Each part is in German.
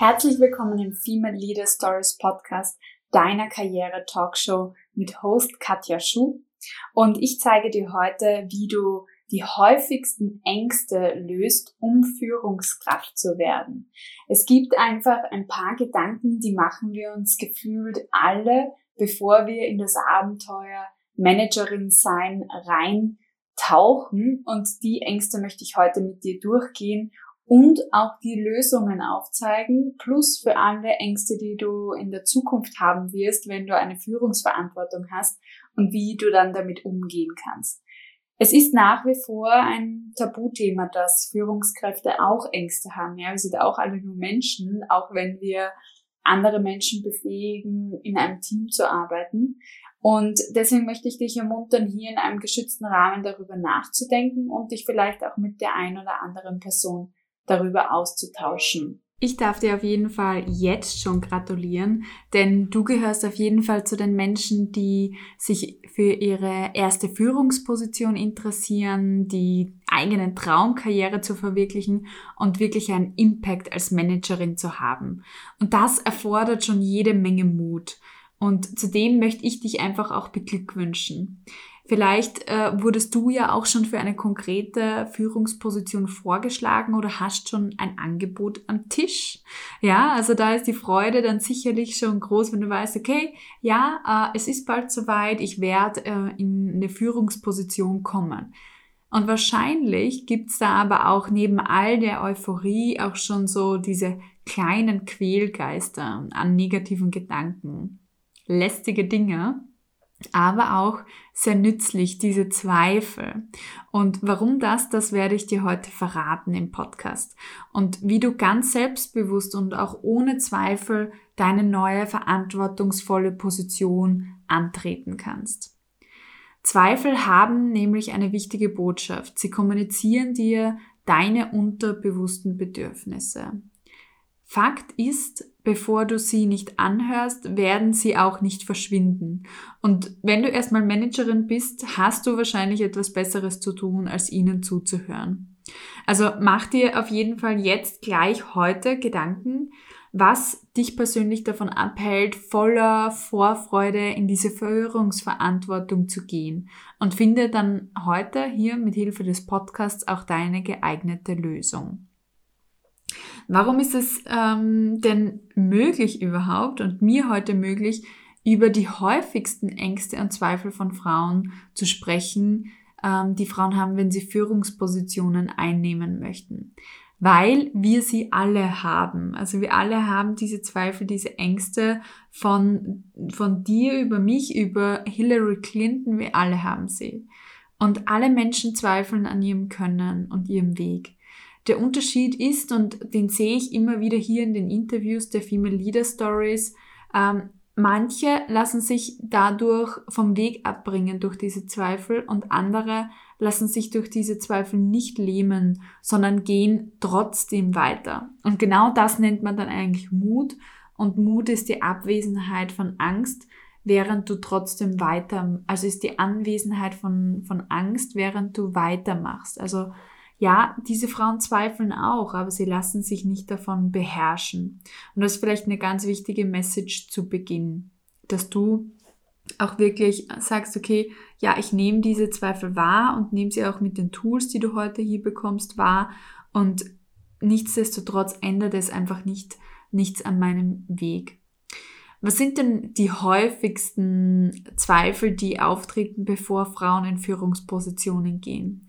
Herzlich willkommen im Female Leader Stories Podcast, deiner Karriere-Talkshow mit Host Katja Schuh. Und ich zeige dir heute, wie du die häufigsten Ängste löst, um Führungskraft zu werden. Es gibt einfach ein paar Gedanken, die machen wir uns gefühlt alle, bevor wir in das Abenteuer Managerin sein rein tauchen. Und die Ängste möchte ich heute mit dir durchgehen und auch die Lösungen aufzeigen, plus für alle Ängste, die du in der Zukunft haben wirst, wenn du eine Führungsverantwortung hast und wie du dann damit umgehen kannst. Es ist nach wie vor ein Tabuthema, dass Führungskräfte auch Ängste haben. Ja, wir sind auch alle nur Menschen, auch wenn wir andere Menschen befähigen, in einem Team zu arbeiten. Und deswegen möchte ich dich ermuntern, hier in einem geschützten Rahmen darüber nachzudenken und dich vielleicht auch mit der ein oder anderen Person darüber auszutauschen. Ich darf dir auf jeden Fall jetzt schon gratulieren, denn du gehörst auf jeden Fall zu den Menschen, die sich für ihre erste Führungsposition interessieren, die eigenen Traumkarriere zu verwirklichen und wirklich einen Impact als Managerin zu haben. Und das erfordert schon jede Menge Mut. Und zudem möchte ich dich einfach auch beglückwünschen. Vielleicht äh, wurdest du ja auch schon für eine konkrete Führungsposition vorgeschlagen oder hast schon ein Angebot am Tisch. Ja, also da ist die Freude dann sicherlich schon groß, wenn du weißt, okay, ja, äh, es ist bald soweit, ich werde äh, in eine Führungsposition kommen. Und wahrscheinlich gibt's da aber auch neben all der Euphorie auch schon so diese kleinen Quälgeister an negativen Gedanken, lästige Dinge, aber auch sehr nützlich, diese Zweifel. Und warum das, das werde ich dir heute verraten im Podcast. Und wie du ganz selbstbewusst und auch ohne Zweifel deine neue verantwortungsvolle Position antreten kannst. Zweifel haben nämlich eine wichtige Botschaft. Sie kommunizieren dir deine unterbewussten Bedürfnisse. Fakt ist, bevor du sie nicht anhörst, werden sie auch nicht verschwinden. Und wenn du erstmal Managerin bist, hast du wahrscheinlich etwas Besseres zu tun, als ihnen zuzuhören. Also mach dir auf jeden Fall jetzt gleich heute Gedanken, was dich persönlich davon abhält, voller Vorfreude in diese Führungsverantwortung zu gehen und finde dann heute hier mit Hilfe des Podcasts auch deine geeignete Lösung. Warum ist es ähm, denn möglich überhaupt und mir heute möglich, über die häufigsten Ängste und Zweifel von Frauen zu sprechen, ähm, die Frauen haben, wenn sie Führungspositionen einnehmen möchten? Weil wir sie alle haben. Also wir alle haben diese Zweifel, diese Ängste von, von dir über mich, über Hillary Clinton, wir alle haben sie. Und alle Menschen zweifeln an ihrem Können und ihrem Weg. Der Unterschied ist, und den sehe ich immer wieder hier in den Interviews der Female Leader Stories, ähm, manche lassen sich dadurch vom Weg abbringen durch diese Zweifel und andere lassen sich durch diese Zweifel nicht lähmen, sondern gehen trotzdem weiter. Und genau das nennt man dann eigentlich Mut. Und Mut ist die Abwesenheit von Angst, während du trotzdem weiter, also ist die Anwesenheit von, von Angst, während du weitermachst. Also ja, diese Frauen zweifeln auch, aber sie lassen sich nicht davon beherrschen. Und das ist vielleicht eine ganz wichtige Message zu Beginn, dass du auch wirklich sagst, okay, ja, ich nehme diese Zweifel wahr und nehme sie auch mit den Tools, die du heute hier bekommst, wahr. Und nichtsdestotrotz ändert es einfach nicht nichts an meinem Weg. Was sind denn die häufigsten Zweifel, die auftreten, bevor Frauen in Führungspositionen gehen?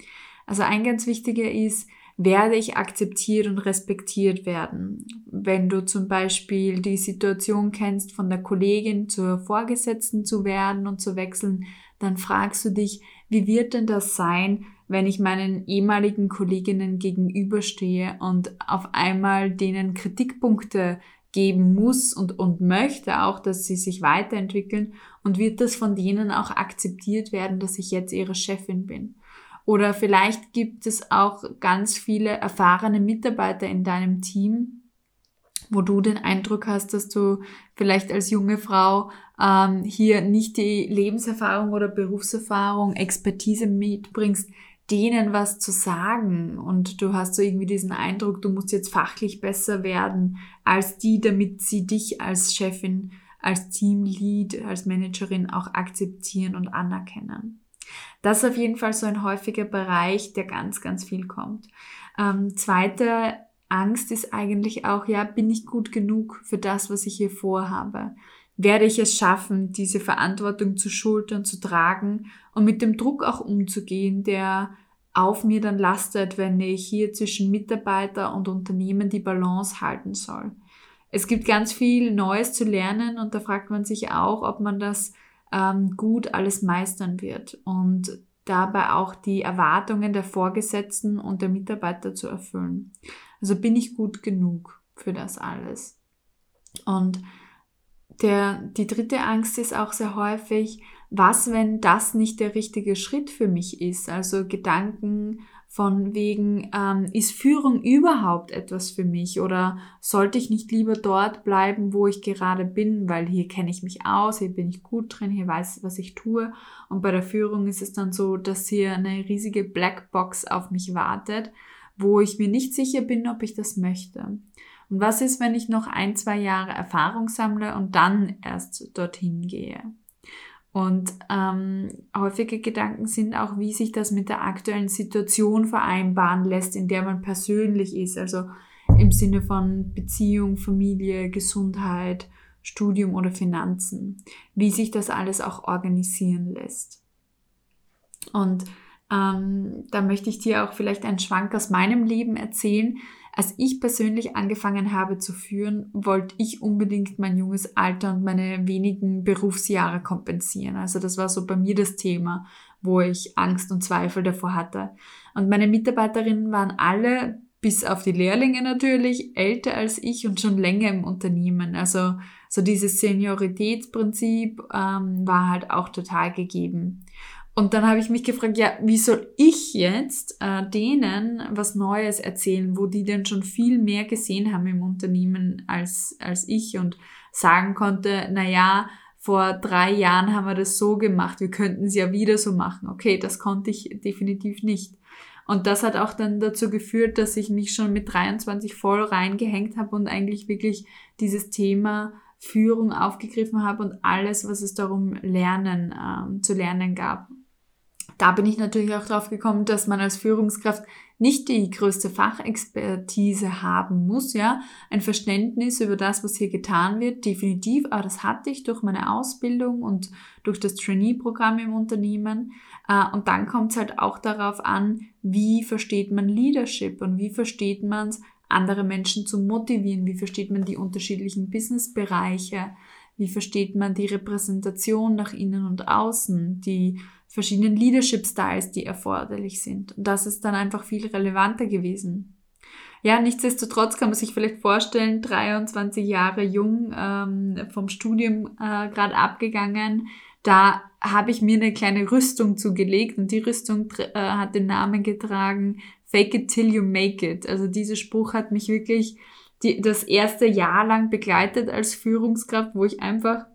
Also ein ganz wichtiger ist, werde ich akzeptiert und respektiert werden. Wenn du zum Beispiel die Situation kennst, von der Kollegin zur Vorgesetzten zu werden und zu wechseln, dann fragst du dich, wie wird denn das sein, wenn ich meinen ehemaligen Kolleginnen gegenüberstehe und auf einmal denen Kritikpunkte geben muss und, und möchte auch, dass sie sich weiterentwickeln und wird das von denen auch akzeptiert werden, dass ich jetzt ihre Chefin bin? Oder vielleicht gibt es auch ganz viele erfahrene Mitarbeiter in deinem Team, wo du den Eindruck hast, dass du vielleicht als junge Frau ähm, hier nicht die Lebenserfahrung oder Berufserfahrung, Expertise mitbringst, denen was zu sagen und du hast so irgendwie diesen Eindruck, du musst jetzt fachlich besser werden als die, damit sie dich als Chefin, als Teamlead, als Managerin auch akzeptieren und anerkennen. Das ist auf jeden Fall so ein häufiger Bereich, der ganz, ganz viel kommt. Ähm, zweite Angst ist eigentlich auch, ja, bin ich gut genug für das, was ich hier vorhabe? Werde ich es schaffen, diese Verantwortung zu schultern, zu tragen und mit dem Druck auch umzugehen, der auf mir dann lastet, wenn ich hier zwischen Mitarbeiter und Unternehmen die Balance halten soll. Es gibt ganz viel Neues zu lernen und da fragt man sich auch, ob man das ähm, gut alles meistern wird und dabei auch die Erwartungen der Vorgesetzten und der Mitarbeiter zu erfüllen. Also bin ich gut genug für das alles. Und der, die dritte Angst ist auch sehr häufig, was, wenn das nicht der richtige Schritt für mich ist? Also Gedanken von wegen, ähm, ist Führung überhaupt etwas für mich oder sollte ich nicht lieber dort bleiben, wo ich gerade bin, weil hier kenne ich mich aus, hier bin ich gut drin, hier weiß was ich tue. Und bei der Führung ist es dann so, dass hier eine riesige Blackbox auf mich wartet, wo ich mir nicht sicher bin, ob ich das möchte. Und was ist, wenn ich noch ein, zwei Jahre Erfahrung sammle und dann erst dorthin gehe? Und ähm, häufige Gedanken sind auch, wie sich das mit der aktuellen Situation vereinbaren lässt, in der man persönlich ist. Also im Sinne von Beziehung, Familie, Gesundheit, Studium oder Finanzen. Wie sich das alles auch organisieren lässt. Und ähm, da möchte ich dir auch vielleicht einen Schwank aus meinem Leben erzählen, als ich persönlich angefangen habe zu führen, wollte ich unbedingt mein junges Alter und meine wenigen Berufsjahre kompensieren. Also das war so bei mir das Thema, wo ich Angst und Zweifel davor hatte. Und meine Mitarbeiterinnen waren alle, bis auf die Lehrlinge natürlich, älter als ich und schon länger im Unternehmen. Also so dieses Senioritätsprinzip ähm, war halt auch total gegeben. Und dann habe ich mich gefragt, ja, wie soll ich jetzt äh, denen was Neues erzählen, wo die denn schon viel mehr gesehen haben im Unternehmen als, als ich und sagen konnte, na ja, vor drei Jahren haben wir das so gemacht, wir könnten es ja wieder so machen. Okay, das konnte ich definitiv nicht. Und das hat auch dann dazu geführt, dass ich mich schon mit 23 voll reingehängt habe und eigentlich wirklich dieses Thema Führung aufgegriffen habe und alles, was es darum lernen, ähm, zu lernen gab da bin ich natürlich auch drauf gekommen, dass man als Führungskraft nicht die größte Fachexpertise haben muss, ja. Ein Verständnis über das, was hier getan wird, definitiv, aber das hatte ich durch meine Ausbildung und durch das Trainee-Programm im Unternehmen. Äh, und dann kommt es halt auch darauf an, wie versteht man Leadership und wie versteht man es, andere Menschen zu motivieren, wie versteht man die unterschiedlichen Businessbereiche, wie versteht man die Repräsentation nach innen und außen, die verschiedenen Leadership Styles, die erforderlich sind. Und das ist dann einfach viel relevanter gewesen. Ja, nichtsdestotrotz kann man sich vielleicht vorstellen, 23 Jahre jung, ähm, vom Studium äh, gerade abgegangen, da habe ich mir eine kleine Rüstung zugelegt und die Rüstung äh, hat den Namen getragen, Fake it till you make it. Also dieser Spruch hat mich wirklich die, das erste Jahr lang begleitet als Führungskraft, wo ich einfach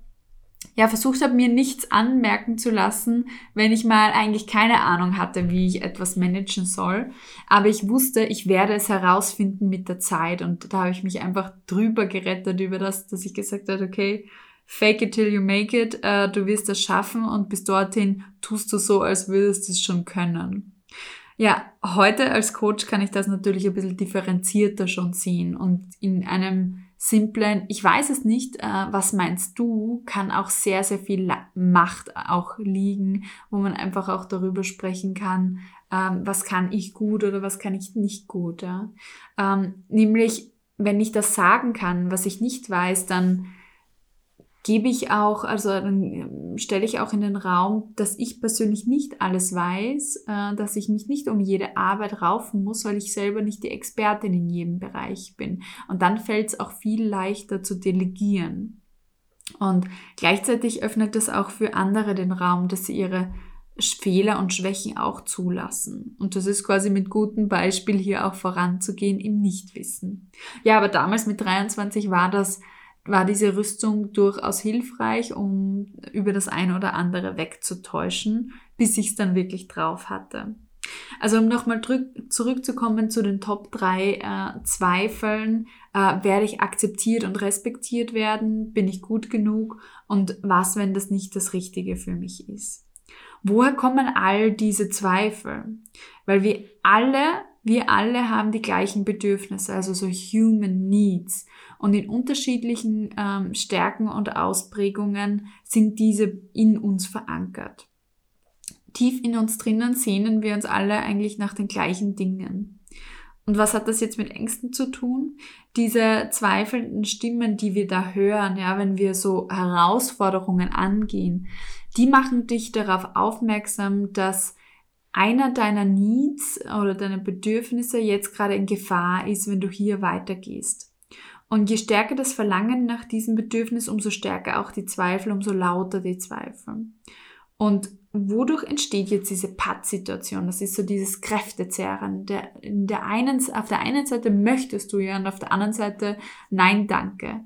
ja, versucht habe, mir nichts anmerken zu lassen, wenn ich mal eigentlich keine Ahnung hatte, wie ich etwas managen soll. Aber ich wusste, ich werde es herausfinden mit der Zeit. Und da habe ich mich einfach drüber gerettet über das, dass ich gesagt habe, okay, fake it till you make it, äh, du wirst das schaffen und bis dorthin tust du so, als würdest du es schon können. Ja, heute als Coach kann ich das natürlich ein bisschen differenzierter schon sehen und in einem simplen, ich weiß es nicht, äh, was meinst du, kann auch sehr, sehr viel Macht auch liegen, wo man einfach auch darüber sprechen kann, ähm, was kann ich gut oder was kann ich nicht gut. Ja? Ähm, nämlich, wenn ich das sagen kann, was ich nicht weiß, dann gebe ich auch, also dann ähm, stelle ich auch in den Raum, dass ich persönlich nicht alles weiß, äh, dass ich mich nicht um jede Arbeit raufen muss, weil ich selber nicht die Expertin in jedem Bereich bin. Und dann fällt es auch viel leichter zu delegieren. Und gleichzeitig öffnet es auch für andere den Raum, dass sie ihre Fehler und Schwächen auch zulassen. Und das ist quasi mit gutem Beispiel hier auch voranzugehen im Nichtwissen. Ja, aber damals mit 23 war das war diese Rüstung durchaus hilfreich, um über das eine oder andere wegzutäuschen, bis ich es dann wirklich drauf hatte. Also um nochmal zurückzukommen zu den Top 3 äh, Zweifeln, äh, werde ich akzeptiert und respektiert werden, bin ich gut genug und was, wenn das nicht das Richtige für mich ist. Woher kommen all diese Zweifel? Weil wir alle, wir alle haben die gleichen Bedürfnisse, also so Human Needs. Und in unterschiedlichen ähm, Stärken und Ausprägungen sind diese in uns verankert tief in uns drinnen sehnen wir uns alle eigentlich nach den gleichen Dingen. Und was hat das jetzt mit Ängsten zu tun? Diese zweifelnden Stimmen, die wir da hören, ja, wenn wir so Herausforderungen angehen, die machen dich darauf aufmerksam, dass einer deiner Needs oder deiner Bedürfnisse jetzt gerade in Gefahr ist, wenn du hier weitergehst. Und je stärker das Verlangen nach diesem Bedürfnis, umso stärker auch die Zweifel, umso lauter die Zweifel. Und wodurch entsteht jetzt diese Pattsituation? Das ist so dieses Kräftezerren. Der, der einen, auf der einen Seite möchtest du ja und auf der anderen Seite nein, danke.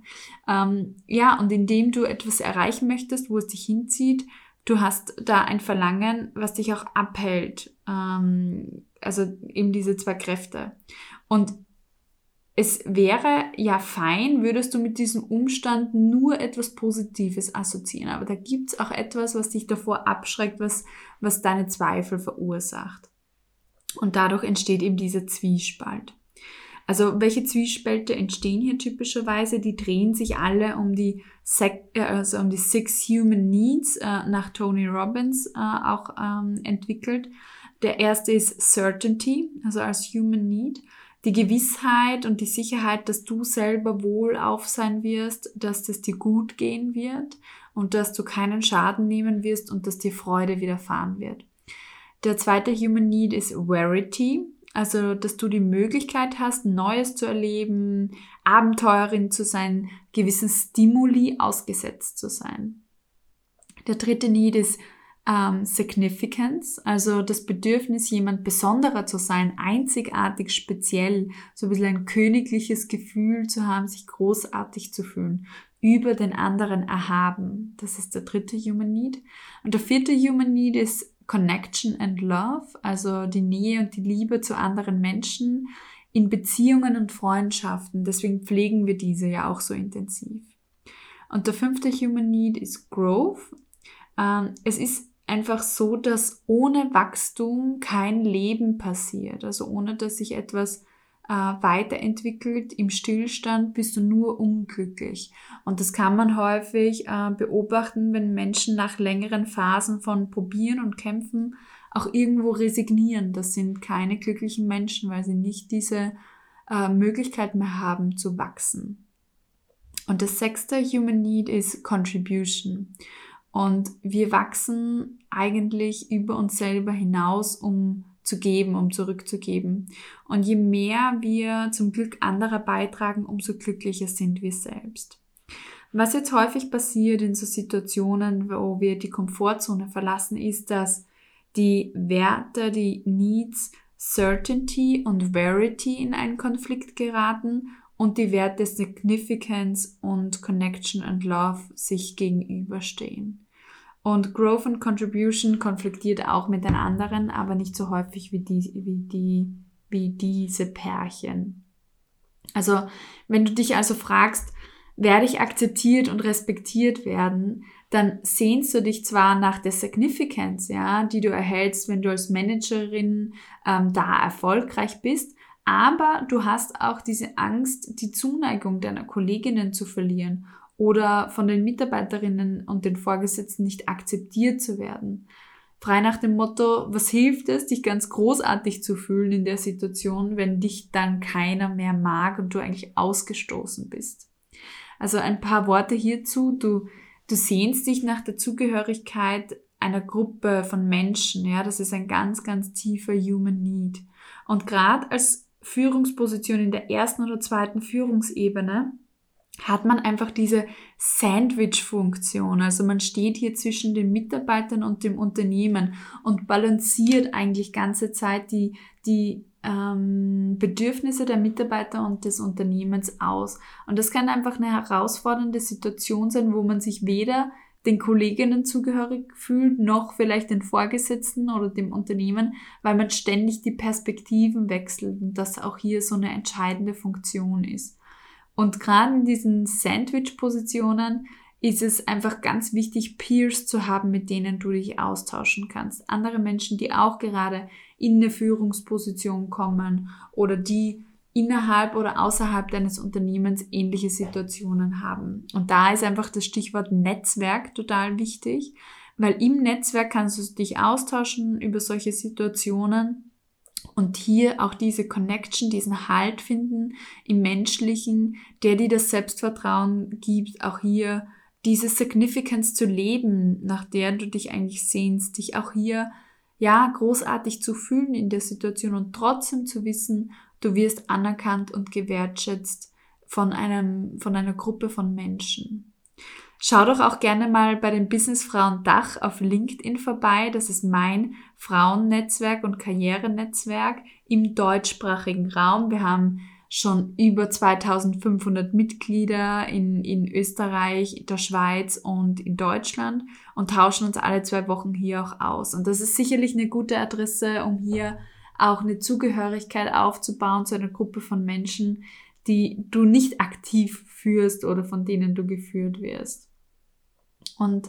Ähm, ja, und indem du etwas erreichen möchtest, wo es dich hinzieht, du hast da ein Verlangen, was dich auch abhält. Ähm, also eben diese zwei Kräfte. Und es wäre ja fein, würdest du mit diesem Umstand nur etwas Positives assoziieren. Aber da gibt es auch etwas, was dich davor abschreckt, was, was deine Zweifel verursacht. Und dadurch entsteht eben dieser Zwiespalt. Also welche Zwiespalte entstehen hier typischerweise? Die drehen sich alle um die, äh, also um die Six Human Needs äh, nach Tony Robbins äh, auch ähm, entwickelt. Der erste ist Certainty, also als Human Need die Gewissheit und die Sicherheit, dass du selber wohlauf sein wirst, dass es dir gut gehen wird und dass du keinen Schaden nehmen wirst und dass dir Freude widerfahren wird. Der zweite Human Need ist Verity, also dass du die Möglichkeit hast, Neues zu erleben, Abenteuerin zu sein, gewissen Stimuli ausgesetzt zu sein. Der dritte Need ist ähm, Significance, also das Bedürfnis, jemand Besonderer zu sein, einzigartig, speziell, so ein bisschen ein königliches Gefühl zu haben, sich großartig zu fühlen, über den anderen erhaben. Das ist der dritte Human Need. Und der vierte Human Need ist Connection and Love, also die Nähe und die Liebe zu anderen Menschen in Beziehungen und Freundschaften. Deswegen pflegen wir diese ja auch so intensiv. Und der fünfte Human Need ist Growth. Ähm, es ist einfach so, dass ohne Wachstum kein Leben passiert. Also ohne dass sich etwas äh, weiterentwickelt, im Stillstand bist du nur unglücklich. Und das kann man häufig äh, beobachten, wenn Menschen nach längeren Phasen von Probieren und Kämpfen auch irgendwo resignieren. Das sind keine glücklichen Menschen, weil sie nicht diese äh, Möglichkeit mehr haben zu wachsen. Und das sechste Human Need ist Contribution. Und wir wachsen eigentlich über uns selber hinaus, um zu geben, um zurückzugeben. Und je mehr wir zum Glück anderer beitragen, umso glücklicher sind wir selbst. Was jetzt häufig passiert in so Situationen, wo wir die Komfortzone verlassen, ist, dass die Werte, die Needs, Certainty und Verity in einen Konflikt geraten und die Werte Significance und Connection and Love sich gegenüberstehen. Und Growth and Contribution konfliktiert auch mit den anderen, aber nicht so häufig wie, die, wie, die, wie diese Pärchen. Also, wenn du dich also fragst, werde ich akzeptiert und respektiert werden, dann sehnst du dich zwar nach der Significance, ja, die du erhältst, wenn du als Managerin ähm, da erfolgreich bist, aber du hast auch diese Angst, die Zuneigung deiner Kolleginnen zu verlieren oder von den Mitarbeiterinnen und den Vorgesetzten nicht akzeptiert zu werden. Frei nach dem Motto, was hilft es, dich ganz großartig zu fühlen in der Situation, wenn dich dann keiner mehr mag und du eigentlich ausgestoßen bist. Also ein paar Worte hierzu. Du, du sehnst dich nach der Zugehörigkeit einer Gruppe von Menschen. Ja, das ist ein ganz, ganz tiefer Human Need. Und gerade als Führungsposition in der ersten oder zweiten Führungsebene hat man einfach diese Sandwich-Funktion. Also man steht hier zwischen den Mitarbeitern und dem Unternehmen und balanciert eigentlich ganze Zeit die, die ähm, Bedürfnisse der Mitarbeiter und des Unternehmens aus. Und das kann einfach eine herausfordernde Situation sein, wo man sich weder den Kolleginnen zugehörig fühlt, noch vielleicht den Vorgesetzten oder dem Unternehmen, weil man ständig die Perspektiven wechselt und das auch hier so eine entscheidende Funktion ist. Und gerade in diesen Sandwich-Positionen ist es einfach ganz wichtig, Peers zu haben, mit denen du dich austauschen kannst. Andere Menschen, die auch gerade in eine Führungsposition kommen oder die innerhalb oder außerhalb deines Unternehmens ähnliche Situationen haben. Und da ist einfach das Stichwort Netzwerk total wichtig, weil im Netzwerk kannst du dich austauschen über solche Situationen und hier auch diese Connection, diesen Halt finden im Menschlichen, der dir das Selbstvertrauen gibt, auch hier diese Significance zu leben, nach der du dich eigentlich sehnst, dich auch hier ja großartig zu fühlen in der Situation und trotzdem zu wissen, du wirst anerkannt und gewertschätzt von einem von einer Gruppe von Menschen. Schau doch auch gerne mal bei den Businessfrauen Dach auf LinkedIn vorbei. Das ist mein Frauennetzwerk und Karrierenetzwerk im deutschsprachigen Raum. Wir haben schon über 2500 Mitglieder in, in Österreich, der Schweiz und in Deutschland und tauschen uns alle zwei Wochen hier auch aus. Und das ist sicherlich eine gute Adresse, um hier auch eine Zugehörigkeit aufzubauen zu einer Gruppe von Menschen, die du nicht aktiv führst oder von denen du geführt wirst. Und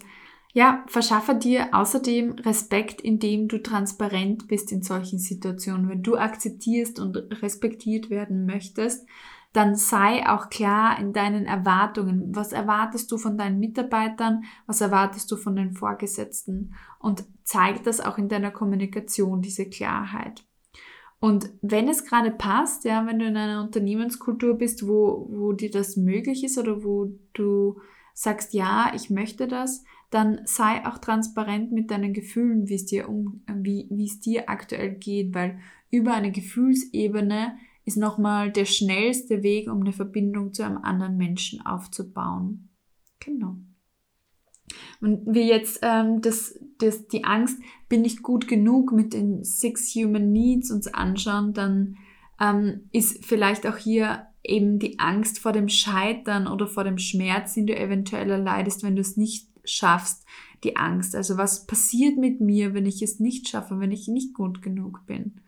ja, verschaffe dir außerdem Respekt, indem du transparent bist in solchen Situationen. Wenn du akzeptierst und respektiert werden möchtest, dann sei auch klar in deinen Erwartungen. Was erwartest du von deinen Mitarbeitern? Was erwartest du von den Vorgesetzten? Und zeig das auch in deiner Kommunikation, diese Klarheit. Und wenn es gerade passt, ja, wenn du in einer Unternehmenskultur bist, wo, wo dir das möglich ist oder wo du sagst, ja, ich möchte das, dann sei auch transparent mit deinen Gefühlen, wie es dir um, wie, wie es dir aktuell geht, weil über eine Gefühlsebene ist nochmal der schnellste Weg, um eine Verbindung zu einem anderen Menschen aufzubauen. Genau. Und wie jetzt ähm, das, das, die Angst, bin ich gut genug mit den Six Human Needs uns anschauen, dann ähm, ist vielleicht auch hier eben die Angst vor dem Scheitern oder vor dem Schmerz, den du eventuell erleidest, wenn du es nicht schaffst, die Angst. Also was passiert mit mir, wenn ich es nicht schaffe, wenn ich nicht gut genug bin?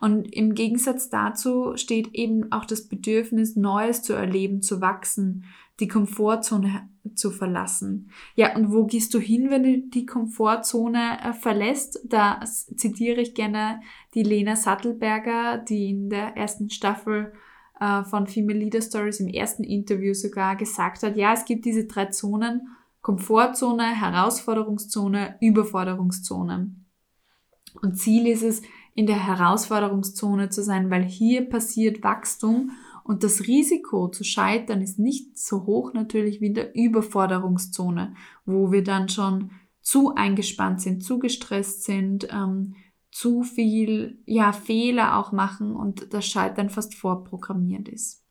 Und im Gegensatz dazu steht eben auch das Bedürfnis, Neues zu erleben, zu wachsen, die Komfortzone zu verlassen. Ja, und wo gehst du hin, wenn du die Komfortzone äh, verlässt? Da zitiere ich gerne die Lena Sattelberger, die in der ersten Staffel äh, von Female Leader Stories im ersten Interview sogar gesagt hat, ja, es gibt diese drei Zonen, Komfortzone, Herausforderungszone, Überforderungszone. Und Ziel ist es, in der Herausforderungszone zu sein, weil hier passiert Wachstum und das Risiko zu scheitern ist nicht so hoch natürlich wie in der Überforderungszone, wo wir dann schon zu eingespannt sind, zu gestresst sind, ähm, zu viel ja, Fehler auch machen und das Scheitern fast vorprogrammiert ist.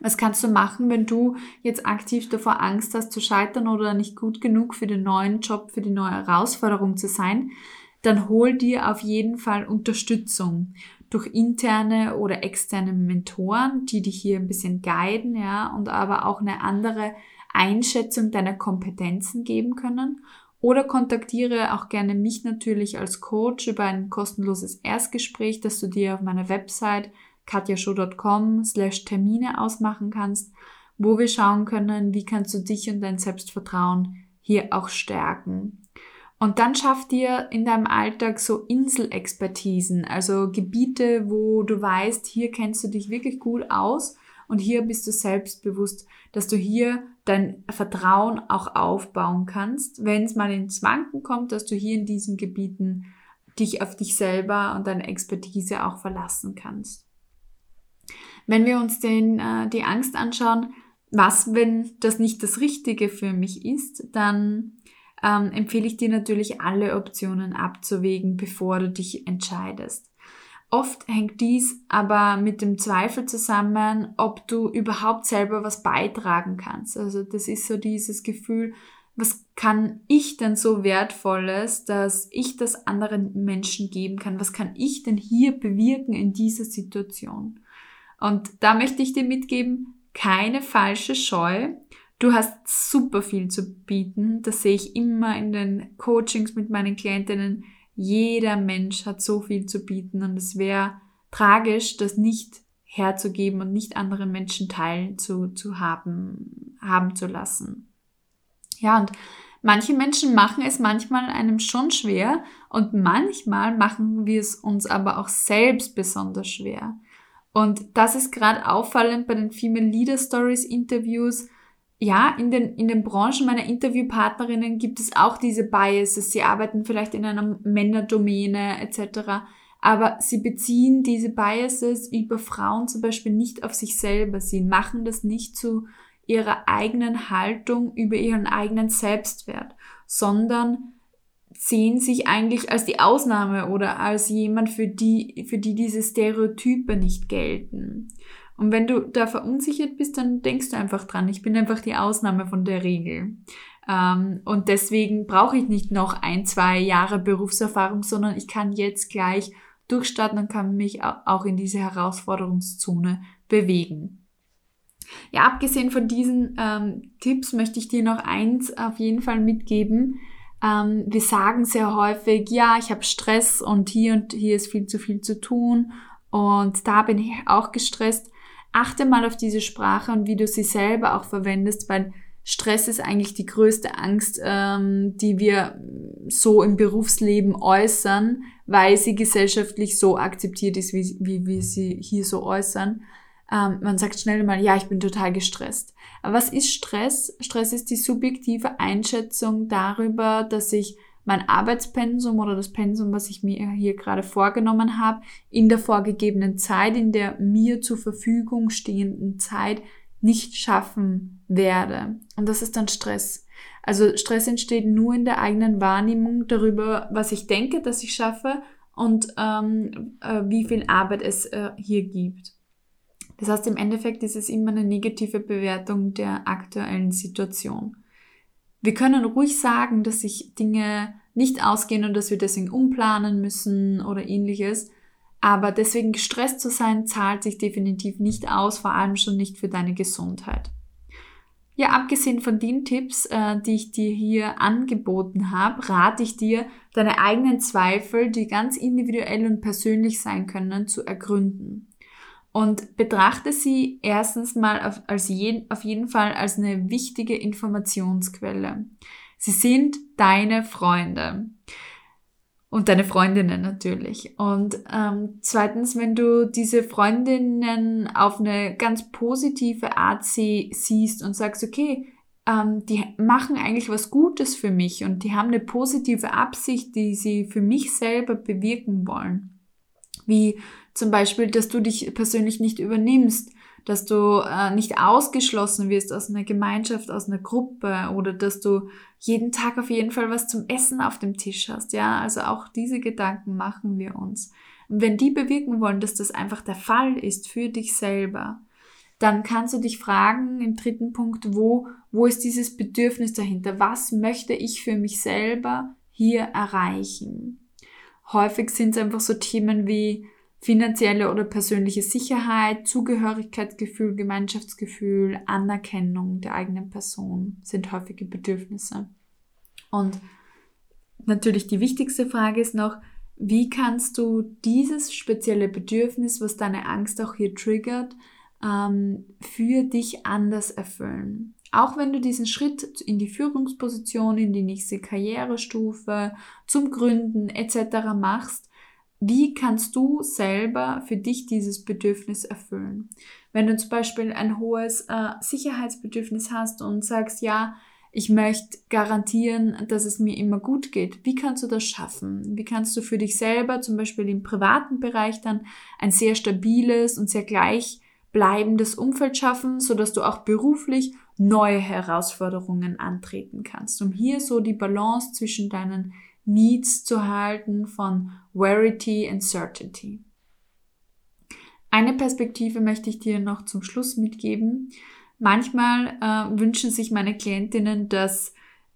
Was kannst du machen, wenn du jetzt aktiv davor Angst hast zu scheitern oder nicht gut genug für den neuen Job, für die neue Herausforderung zu sein? Dann hol dir auf jeden Fall Unterstützung durch interne oder externe Mentoren, die dich hier ein bisschen guiden, ja, und aber auch eine andere Einschätzung deiner Kompetenzen geben können. Oder kontaktiere auch gerne mich natürlich als Coach über ein kostenloses Erstgespräch, das du dir auf meiner Website katjashow.com slash Termine ausmachen kannst, wo wir schauen können, wie kannst du dich und dein Selbstvertrauen hier auch stärken. Und dann schaff dir in deinem Alltag so Inselexpertisen, also Gebiete, wo du weißt, hier kennst du dich wirklich gut aus und hier bist du selbstbewusst, dass du hier dein Vertrauen auch aufbauen kannst, wenn es mal ins Wanken kommt, dass du hier in diesen Gebieten dich auf dich selber und deine Expertise auch verlassen kannst. Wenn wir uns den, äh, die Angst anschauen, was, wenn das nicht das Richtige für mich ist, dann ähm, empfehle ich dir natürlich alle Optionen abzuwägen, bevor du dich entscheidest. Oft hängt dies aber mit dem Zweifel zusammen, ob du überhaupt selber was beitragen kannst. Also das ist so dieses Gefühl, was kann ich denn so wertvolles, dass ich das anderen Menschen geben kann? Was kann ich denn hier bewirken in dieser Situation? Und da möchte ich dir mitgeben, keine falsche Scheu. Du hast super viel zu bieten. Das sehe ich immer in den Coachings mit meinen Klientinnen. Jeder Mensch hat so viel zu bieten und es wäre tragisch, das nicht herzugeben und nicht anderen Menschen teilen zu, zu haben, haben zu lassen. Ja, und manche Menschen machen es manchmal einem schon schwer und manchmal machen wir es uns aber auch selbst besonders schwer. Und das ist gerade auffallend bei den Female Leader Stories Interviews. Ja, in den, in den Branchen meiner Interviewpartnerinnen gibt es auch diese Biases. Sie arbeiten vielleicht in einer Männerdomäne etc. Aber sie beziehen diese Biases über Frauen zum Beispiel nicht auf sich selber. Sie machen das nicht zu ihrer eigenen Haltung, über ihren eigenen Selbstwert, sondern sehen sich eigentlich als die Ausnahme oder als jemand, für die, für die diese Stereotype nicht gelten. Und wenn du da verunsichert bist, dann denkst du einfach dran, ich bin einfach die Ausnahme von der Regel. Ähm, und deswegen brauche ich nicht noch ein, zwei Jahre Berufserfahrung, sondern ich kann jetzt gleich durchstarten und kann mich auch in diese Herausforderungszone bewegen. Ja, abgesehen von diesen ähm, Tipps möchte ich dir noch eins auf jeden Fall mitgeben. Ähm, wir sagen sehr häufig, ja, ich habe Stress und hier und hier ist viel zu viel zu tun und da bin ich auch gestresst. Achte mal auf diese Sprache und wie du sie selber auch verwendest, weil Stress ist eigentlich die größte Angst, ähm, die wir so im Berufsleben äußern, weil sie gesellschaftlich so akzeptiert ist, wie, wie wir sie hier so äußern. Ähm, man sagt schnell mal, ja, ich bin total gestresst. Aber was ist Stress? Stress ist die subjektive Einschätzung darüber, dass ich mein Arbeitspensum oder das Pensum, was ich mir hier gerade vorgenommen habe, in der vorgegebenen Zeit, in der mir zur Verfügung stehenden Zeit nicht schaffen werde. Und das ist dann Stress. Also Stress entsteht nur in der eigenen Wahrnehmung darüber, was ich denke, dass ich schaffe und ähm, äh, wie viel Arbeit es äh, hier gibt. Das heißt, im Endeffekt ist es immer eine negative Bewertung der aktuellen Situation. Wir können ruhig sagen, dass sich Dinge nicht ausgehen und dass wir deswegen umplanen müssen oder ähnliches. Aber deswegen gestresst zu sein, zahlt sich definitiv nicht aus, vor allem schon nicht für deine Gesundheit. Ja, abgesehen von den Tipps, äh, die ich dir hier angeboten habe, rate ich dir, deine eigenen Zweifel, die ganz individuell und persönlich sein können, zu ergründen und betrachte sie erstens mal auf, als je, auf jeden Fall als eine wichtige Informationsquelle. Sie sind deine Freunde und deine Freundinnen natürlich. Und ähm, zweitens, wenn du diese Freundinnen auf eine ganz positive Art sie, siehst und sagst, okay, ähm, die machen eigentlich was Gutes für mich und die haben eine positive Absicht, die sie für mich selber bewirken wollen. Wie zum Beispiel, dass du dich persönlich nicht übernimmst, dass du äh, nicht ausgeschlossen wirst aus einer Gemeinschaft, aus einer Gruppe oder dass du jeden Tag auf jeden Fall was zum Essen auf dem Tisch hast. Ja, also auch diese Gedanken machen wir uns. Und wenn die bewirken wollen, dass das einfach der Fall ist für dich selber, dann kannst du dich fragen im dritten Punkt, wo, wo ist dieses Bedürfnis dahinter? Was möchte ich für mich selber hier erreichen? Häufig sind es einfach so Themen wie finanzielle oder persönliche Sicherheit, Zugehörigkeitsgefühl, Gemeinschaftsgefühl, Anerkennung der eigenen Person sind häufige Bedürfnisse. Und natürlich die wichtigste Frage ist noch, wie kannst du dieses spezielle Bedürfnis, was deine Angst auch hier triggert, ähm, für dich anders erfüllen? Auch wenn du diesen Schritt in die Führungsposition, in die nächste Karrierestufe, zum Gründen etc. machst, wie kannst du selber für dich dieses Bedürfnis erfüllen? Wenn du zum Beispiel ein hohes äh, Sicherheitsbedürfnis hast und sagst, ja, ich möchte garantieren, dass es mir immer gut geht. Wie kannst du das schaffen? Wie kannst du für dich selber zum Beispiel im privaten Bereich dann ein sehr stabiles und sehr gleichbleibendes Umfeld schaffen, sodass du auch beruflich neue Herausforderungen antreten kannst, um hier so die Balance zwischen deinen Needs zu halten von Verity and Certainty. Eine Perspektive möchte ich dir noch zum Schluss mitgeben. Manchmal äh, wünschen sich meine Klientinnen, dass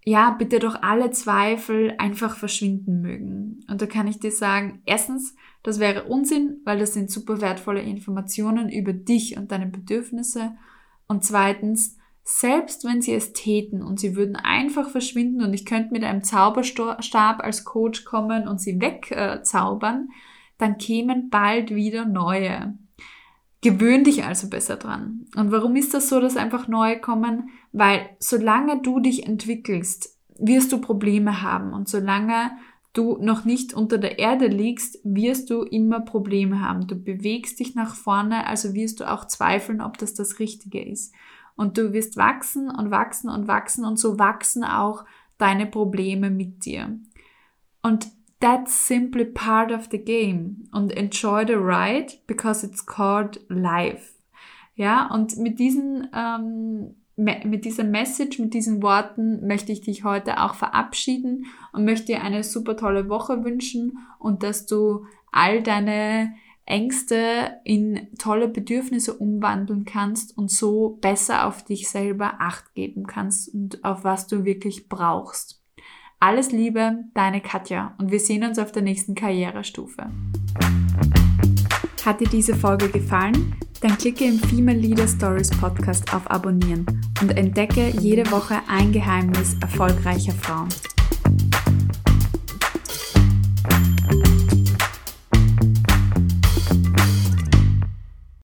ja, bitte doch alle Zweifel einfach verschwinden mögen. Und da kann ich dir sagen, erstens, das wäre Unsinn, weil das sind super wertvolle Informationen über dich und deine Bedürfnisse. Und zweitens, selbst wenn sie es täten und sie würden einfach verschwinden und ich könnte mit einem Zauberstab als Coach kommen und sie wegzaubern, dann kämen bald wieder neue. Gewöhn dich also besser dran. Und warum ist das so, dass einfach neue kommen? Weil solange du dich entwickelst, wirst du Probleme haben und solange du noch nicht unter der Erde liegst, wirst du immer Probleme haben. Du bewegst dich nach vorne, also wirst du auch zweifeln, ob das das Richtige ist. Und du wirst wachsen und wachsen und wachsen und so wachsen auch deine Probleme mit dir. Und that's simply part of the game. Und enjoy the ride because it's called life. Ja, und mit diesen, ähm, mit dieser Message, mit diesen Worten möchte ich dich heute auch verabschieden und möchte dir eine super tolle Woche wünschen und dass du all deine Ängste in tolle Bedürfnisse umwandeln kannst und so besser auf dich selber acht geben kannst und auf was du wirklich brauchst. Alles Liebe, deine Katja und wir sehen uns auf der nächsten Karrierestufe. Hat dir diese Folge gefallen? Dann klicke im Female Leader Stories Podcast auf Abonnieren und entdecke jede Woche ein Geheimnis erfolgreicher Frauen.